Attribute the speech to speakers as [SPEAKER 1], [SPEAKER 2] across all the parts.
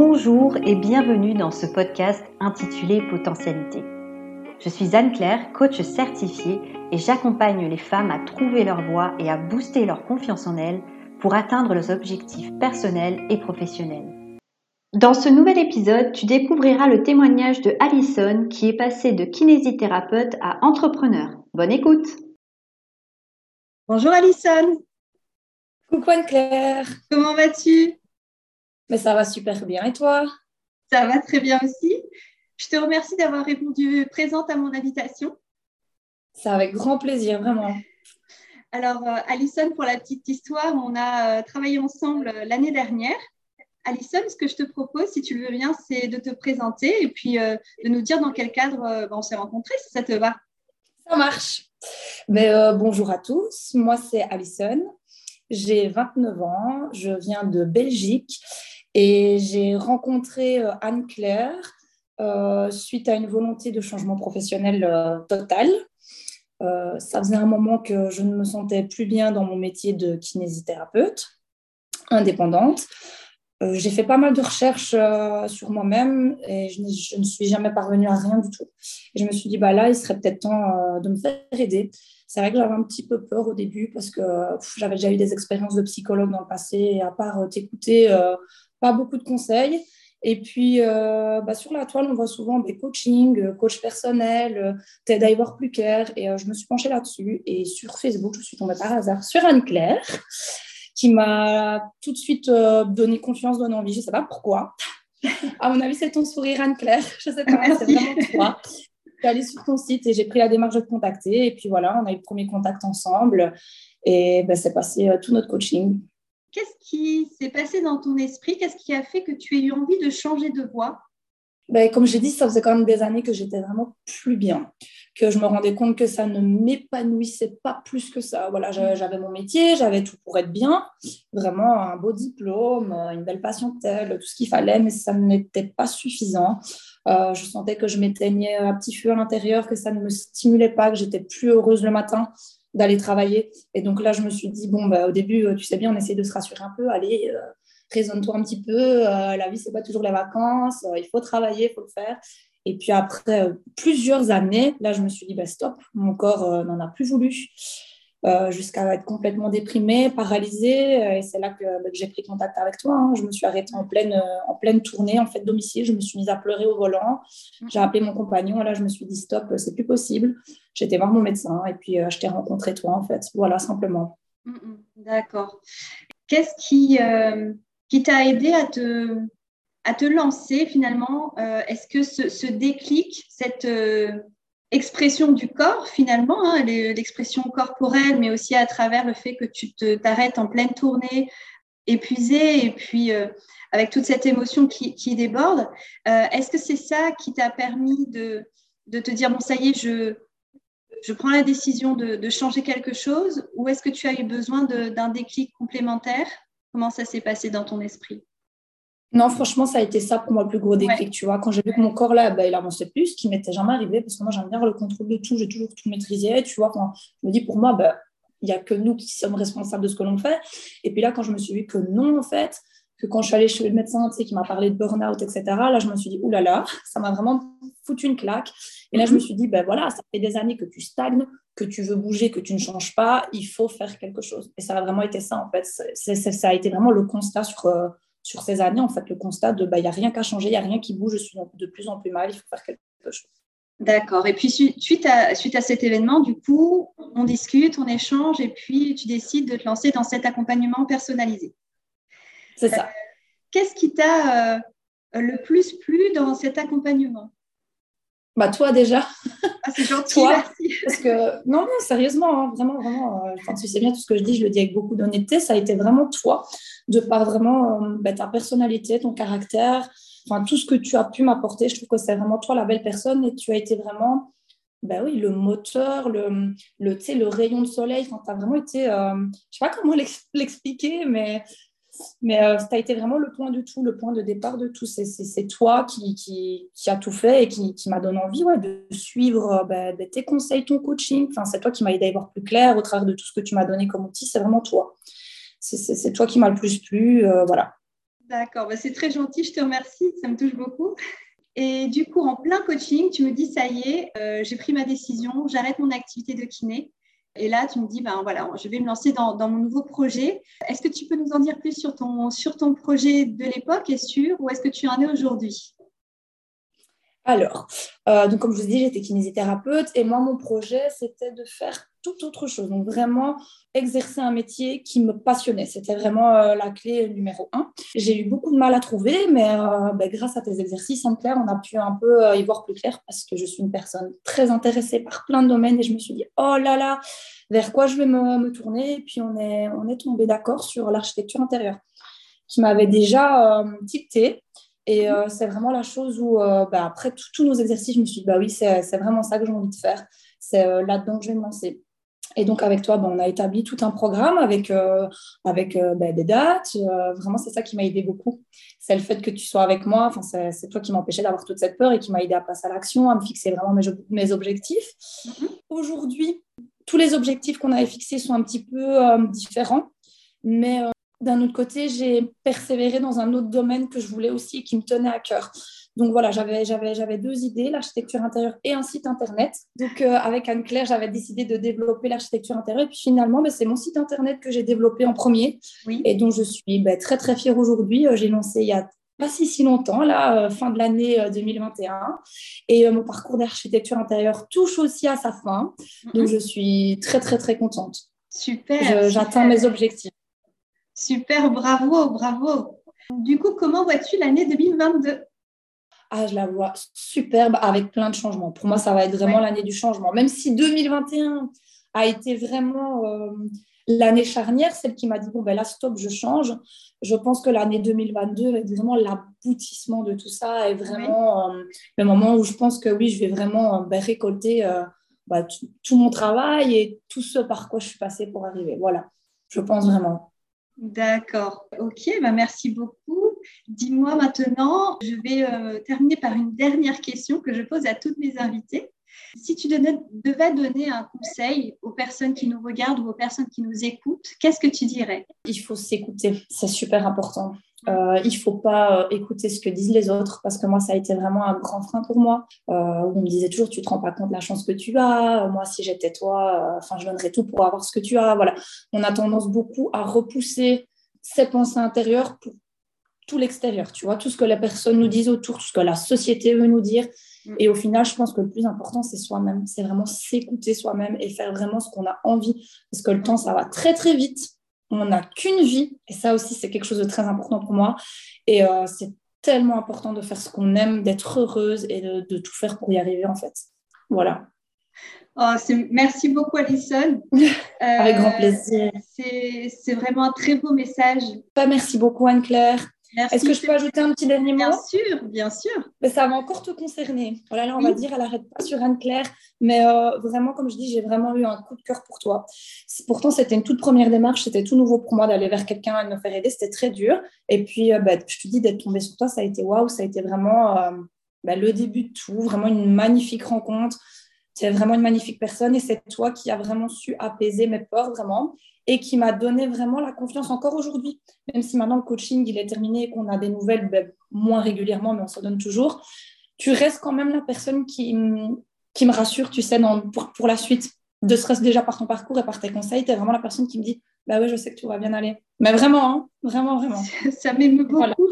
[SPEAKER 1] Bonjour et bienvenue dans ce podcast intitulé Potentialité. Je suis Anne-Claire, coach certifiée et j'accompagne les femmes à trouver leur voie et à booster leur confiance en elles pour atteindre leurs objectifs personnels et professionnels. Dans ce nouvel épisode, tu découvriras le témoignage de Alison qui est passée de kinésithérapeute à entrepreneur. Bonne écoute Bonjour Alison
[SPEAKER 2] Coucou Anne-Claire
[SPEAKER 1] Comment vas-tu?
[SPEAKER 2] Mais ça va super bien. Et toi?
[SPEAKER 1] Ça va très bien aussi. Je te remercie d'avoir répondu présente à mon invitation.
[SPEAKER 2] C'est avec grand plaisir, vraiment.
[SPEAKER 1] Alors, euh, Alison, pour la petite histoire, on a euh, travaillé ensemble euh, l'année dernière. Alison, ce que je te propose, si tu le veux bien, c'est de te présenter et puis de nous dire dans quel cadre ben, on s'est rencontrés, si ça te va.
[SPEAKER 2] Ça marche. Mais, bonjour à tous, moi c'est Alison, j'ai 29 ans, je viens de Belgique et j'ai rencontré euh, Anne-Claire euh, suite à une volonté de changement professionnel euh, total. ça faisait un moment que je ne me sentais plus bien dans mon métier de kinésithérapeute indépendante. J'ai fait pas mal de recherches sur moi-même et je, ne suis jamais parvenue à rien du tout. Et je me suis dit, bah là, il serait peut-être temps de me faire aider. C'est vrai que j'avais un petit peu peur au début parce que j'avais déjà eu des expériences de psychologue dans le passé et à part t'écouter pas beaucoup de conseils. Et puis, euh, bah, sur la toile, on voit souvent des coachings, euh, coach personnel, euh, TED à y voir plus clair. Et je me suis penchée là-dessus. Et sur Facebook, je suis tombée par hasard sur Anne-Claire, qui m'a tout de suite donné confiance, donné envie. Je ne sais pas pourquoi. À mon avis, c'est ton sourire, Anne-Claire. Je ne sais pas, c'est vraiment toi. Je suis allée sur ton site et j'ai pris la démarche de te contacter. Et puis voilà, on a eu le premier contact ensemble. Et ben, c'est passé tout notre coaching.
[SPEAKER 1] Qu'est-ce qui s'est passé dans ton esprit? Qu'est-ce qui a fait que tu aies eu envie de changer de voie?
[SPEAKER 2] Ben, Comme j'ai dit, ça faisait quand même des années que j'étais vraiment plus bien, que je me rendais compte que ça ne m'épanouissait pas plus que ça. Voilà, j'avais mon métier, j'avais tout pour être bien, vraiment un beau diplôme, une belle patientèle, tout ce qu'il fallait, mais ça n'était pas suffisant. Euh, je sentais que je m'éteignais un petit feu à l'intérieur, que ça ne me stimulait pas, que j'étais plus heureuse le matin d'aller travailler. Et donc là, je me suis dit, bon, bah, au début, tu sais bien, on essaie de se rassurer un peu, allez, euh, raisonne-toi un petit peu, euh, la vie, c'est pas toujours les vacances, il faut travailler, il faut le faire. Et puis après plusieurs années, là, je me suis dit, bah, stop, mon corps n'en a plus voulu. Euh, jusqu'à être complètement déprimée, paralysée. Euh, et c'est là bah, que, j'ai pris contact avec toi. Hein. Je me suis arrêtée en pleine, euh, en pleine tournée, en fait, domicile. Je me suis mise à pleurer au volant. J'ai appelé mon compagnon. Là, je me suis dit, stop, c'est plus possible. J'étais voir mon médecin et puis je t'ai rencontré toi, en fait. Voilà, simplement.
[SPEAKER 1] Mm, mm. D'accord. Qu'est-ce qui, qui t'a aidé à te, lancer finalement Est-ce que ce, déclic, cette expression du corps finalement, hein, l'expression corporelle, mais aussi à travers le fait que tu t'arrêtes en pleine tournée, épuisé, et puis euh, avec toute cette émotion qui, déborde. Euh, est-ce que c'est ça qui t'a permis de, te dire, bon, ça y est, je, je prends la décision de, de changer quelque chose, ou est-ce que tu as eu besoin d'un déclic complémentaire? Comment ça s'est passé dans ton esprit?
[SPEAKER 2] Non, franchement, ça a été ça pour moi le plus gros déclic, tu vois. Quand j'ai vu que mon corps là, bah, il avançait plus, ce qui m'était jamais arrivé, parce que moi j'aime bien le contrôle de tout, j'ai toujours tout maîtrisé, tu vois. Quand je me dis pour moi, bah, il n'y a que nous qui sommes responsables de ce que l'on fait. Et puis là, quand je me suis vu que non, en fait, que quand je suis allée chez le médecin, tu sais, qui m'a parlé de burn-out, etc., là, je me suis dit, oulala, là là, ça m'a vraiment foutu une claque. Et là, je me suis dit, ben voilà, ça fait des années que tu stagnes, que tu veux bouger, que tu ne changes pas, il faut faire quelque chose. Et ça a vraiment été ça, en fait. ça a été vraiment le constat sur, euh, sur ces années, en fait, le constat de, bah, il n'y a rien qu'à changer, il n'y a rien qui bouge, je suis de plus en plus mal, il faut faire quelque chose.
[SPEAKER 1] D'accord. Et puis, suite à, suite à cet événement, du coup, on discute, on échange, et puis tu décides de te lancer dans cet accompagnement personnalisé.
[SPEAKER 2] C'est ça.
[SPEAKER 1] Qu'est-ce qui t'a euh, le plus plu dans cet accompagnement?
[SPEAKER 2] Bah, toi déjà.
[SPEAKER 1] Ah, c'est gentil,
[SPEAKER 2] toi, Parce que, non, non, sérieusement, hein, vraiment, vraiment, euh, tu sais bien tout ce que je dis, je le dis avec beaucoup d'honnêteté, ça a été vraiment toi, de par vraiment euh, bah, ta personnalité, ton caractère, enfin, tout ce que tu as pu m'apporter. Je trouve que c'est vraiment toi la belle personne et tu as été vraiment, ben oui, le moteur, le, le, le rayon de soleil. Enfin, tu as vraiment été, euh, je ne sais pas comment l'expliquer, mais mais euh, ça a été vraiment le point du tout, le point de départ de tout. C'est toi qui, qui, qui, a tout fait et qui, m'a donné envie de suivre euh, bah, bah, tes conseils, ton coaching. Enfin, c'est toi qui m'as aidé à y voir plus clair au travers de tout ce que tu m'as donné comme outil. C'est vraiment toi. C'est toi qui m'a le plus plu. Euh, voilà.
[SPEAKER 1] D'accord, bah, c'est très gentil, je te remercie, ça me touche beaucoup. Et du coup, en plein coaching, tu me dis, ça y est, euh, j'ai pris ma décision, j'arrête mon activité de kiné. Et là, tu me dis, ben voilà, je vais me lancer dans, mon nouveau projet. Est-ce que tu peux nous en dire plus sur ton, sur ton projet de l'époque et sur où est-ce que tu en es aujourd'hui?
[SPEAKER 2] Alors, euh, donc comme je vous ai dit, j'étais kinésithérapeute et moi, mon projet, c'était de faire tout autre chose. Donc, vraiment exercer un métier qui me passionnait. C'était vraiment euh, la clé numéro un. J'ai eu beaucoup de mal à trouver, mais euh, ben, grâce à tes exercices, Anne-Claire, on a pu un peu y voir plus clair parce que je suis une personne très intéressée par plein de domaines et je me suis dit, oh là là, vers quoi je vais me, tourner? Et puis, on est, on tombé d'accord sur l'architecture intérieure qui m'avait déjà dicté et euh, c'est vraiment la chose où, euh, bah, après tous nos exercices, je me suis dit, bah oui, c'est vraiment ça que j'ai envie de faire. C'est euh, là-dedans que je vais me lancer. Et donc, avec toi, bah, on a établi tout un programme avec, avec bah, des dates. vraiment, c'est ça qui m'a aidé beaucoup. C'est le fait que tu sois avec moi. Enfin, c'est toi qui m'empêchais d'avoir toute cette peur et qui m'a aidé à passer à l'action, à me fixer vraiment mes, mes objectifs. Mm-hmm. Aujourd'hui, tous les objectifs qu'on avait fixés sont un petit peu différents. Mais d'un autre côté, j'ai persévéré dans un autre domaine que je voulais aussi et qui me tenait à cœur. Donc voilà, j'avais, j'avais, j'avais deux idées, l'architecture intérieure et un site internet. Donc euh, avec Anne-Claire, j'avais décidé de développer l'architecture intérieure. Et puis finalement, ben, c'est mon site internet que j'ai développé en premier oui. et dont je suis ben, très très fière aujourd'hui. Euh, j'ai lancé il y a pas si, si longtemps, là, euh, fin de l'année 2021. Et mon parcours d'architecture intérieure touche aussi à sa fin. Donc je suis très très très contente.
[SPEAKER 1] Super.
[SPEAKER 2] j'atteins mes objectifs.
[SPEAKER 1] Super, bravo, bravo. Du coup, comment vois-tu l'année 2022
[SPEAKER 2] ah, je la vois superbe avec plein de changements. Pour moi, ça va être vraiment l'année du changement. Même si 2021 a été vraiment euh, l'année charnière, celle qui m'a dit bon, ben là, stop, je change. Je pense que l'année 2022 va être vraiment l'aboutissement de tout ça et vraiment euh, le moment où je pense que oui, je vais vraiment euh, ben, récolter bah, tout mon travail et tout ce par quoi je suis passée pour arriver. Voilà, je pense vraiment.
[SPEAKER 1] D'accord. Ok, bah merci beaucoup. Dis-moi maintenant, je vais euh, terminer par une dernière question que je pose à toutes mes invitées. Si tu devais donner un conseil aux personnes qui nous regardent ou aux personnes qui nous écoutent, qu'est-ce que tu dirais?
[SPEAKER 2] Il faut s'écouter, c'est super important. Euh, il ne faut pas euh, écouter ce que disent les autres parce que moi, ça a été vraiment un grand frein pour moi. on me disait toujours, tu te rends pas compte de la chance que tu as. Moi, si j'étais toi, enfin, je donnerais tout pour avoir ce que tu as. Voilà. On a tendance beaucoup à repousser ses pensées intérieures pour tout l'extérieur. Tu vois, tout ce que la personne nous dit autour, tout ce que la société veut nous dire. Mm. Et au final, je pense que le plus important, c'est soi-même. C'est vraiment s'écouter soi-même et faire vraiment ce qu'on a envie. Parce que le temps, ça va très, très vite on n'a qu'une vie. Et ça aussi, c'est quelque chose de très important pour moi. Et euh, c'est tellement important de faire ce qu'on aime, d'être heureuse et de, tout faire pour y arriver, en fait. Voilà.
[SPEAKER 1] Oh, merci beaucoup, Alison.
[SPEAKER 2] Avec grand plaisir.
[SPEAKER 1] Euh, c'est vraiment un très beau message.
[SPEAKER 2] Pas merci beaucoup, Anne-Claire. Est-ce que je peux ajouter un petit dernier mot?
[SPEAKER 1] Bien sûr, bien sûr.
[SPEAKER 2] Mais ça va encore te concerner. Voilà, là, on va dire, elle n'arrête pas sur Anne-Claire. Mais euh, vraiment, comme je dis, j'ai vraiment eu un coup de cœur pour toi. Pourtant, c'était une toute première démarche. C'était tout nouveau pour moi d'aller vers quelqu'un et de me faire aider. C'était très dur. Et puis, euh, bah, je te dis, d'être tombée sur toi, ça a été waouh. Ça a été vraiment euh, bah, le début de tout. Vraiment une magnifique rencontre. C'est vraiment une magnifique personne. Et c'est toi qui as vraiment su apaiser mes peurs, vraiment et qui m'a donné vraiment la confiance encore aujourd'hui. Même si maintenant le coaching il est terminé et qu'on a des nouvelles ben, moins régulièrement, mais on s'en donne toujours, tu restes quand même la personne qui, qui me rassure, tu sais, dans, pour, pour la suite. De stress déjà par ton parcours et par tes conseils, tu es vraiment la personne qui me dit Bah ouais, je sais que tout va bien aller. Mais vraiment, hein, vraiment, vraiment.
[SPEAKER 1] Ça m'émeut beaucoup.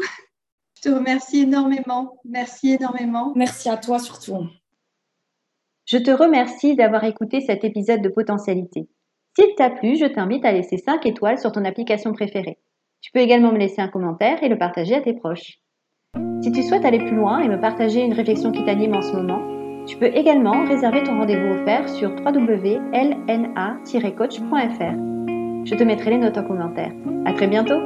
[SPEAKER 1] Je te remercie énormément. Merci énormément.
[SPEAKER 2] Merci à toi surtout.
[SPEAKER 3] Je te remercie d'avoir écouté cet épisode de Potentialité. S'il t'a plu, je t'invite à laisser 5 étoiles sur ton application préférée. Tu peux également me laisser un commentaire et le partager à tes proches. Si tu souhaites aller plus loin et me partager une réflexion qui t'anime en ce moment, tu peux également réserver ton rendez-vous offert sur www.lna-coach.fr. Je te mettrai les notes en commentaire. À très bientôt!